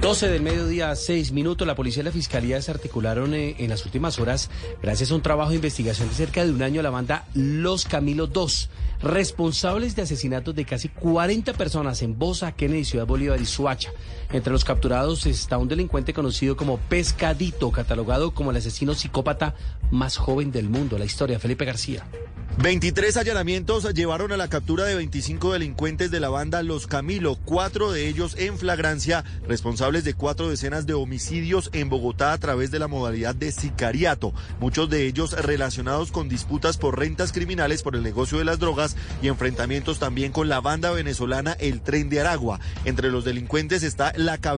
12 del mediodía, 6 minutos. La policía y la fiscalía desarticularon eh, en las últimas horas, gracias a un trabajo de investigación de cerca de un año, la banda Los Camilos 2, responsables de asesinatos de casi 40 personas en Bosa, Kennedy, Ciudad Bolívar y Suacha. Entre los capturados está un delincuente conocido como Pescadito, catalogado como el asesino psicópata más joven del mundo. La historia, Felipe García. 23 allanamientos llevaron a la captura de 25 delincuentes de la banda Los Camilo, cuatro de ellos en flagrancia, responsables de cuatro decenas de homicidios en Bogotá a través de la modalidad de sicariato, muchos de ellos relacionados con disputas por rentas criminales por el negocio de las drogas y enfrentamientos también con la banda venezolana El Tren de Aragua. Entre los delincuentes está la cabeza.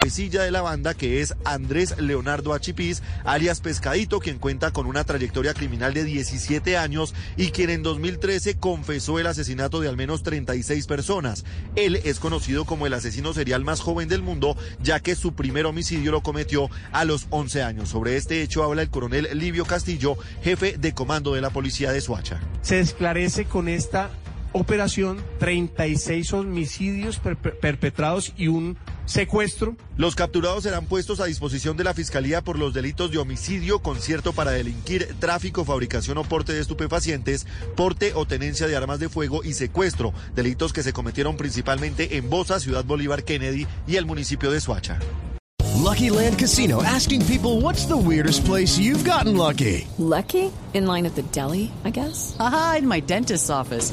Cabecilla de la banda que es Andrés Leonardo Achipis, alias Pescadito, quien cuenta con una trayectoria criminal de 17 años y quien en 2013 confesó el asesinato de al menos 36 personas. Él es conocido como el asesino serial más joven del mundo, ya que su primer homicidio lo cometió a los 11 años. Sobre este hecho habla el coronel Livio Castillo, jefe de comando de la policía de Suacha. Se esclarece con esta operación 36 homicidios per perpetrados y un secuestro. Los capturados serán puestos a disposición de la Fiscalía por los delitos de homicidio, concierto para delinquir, tráfico, fabricación o porte de estupefacientes, porte o tenencia de armas de fuego y secuestro, delitos que se cometieron principalmente en Bosa, Ciudad Bolívar, Kennedy y el municipio de Suacha. Lucky Land Casino asking people what's the weirdest place you've gotten lucky? Lucky? In line at the deli, I guess? Aha, in my dentist's office.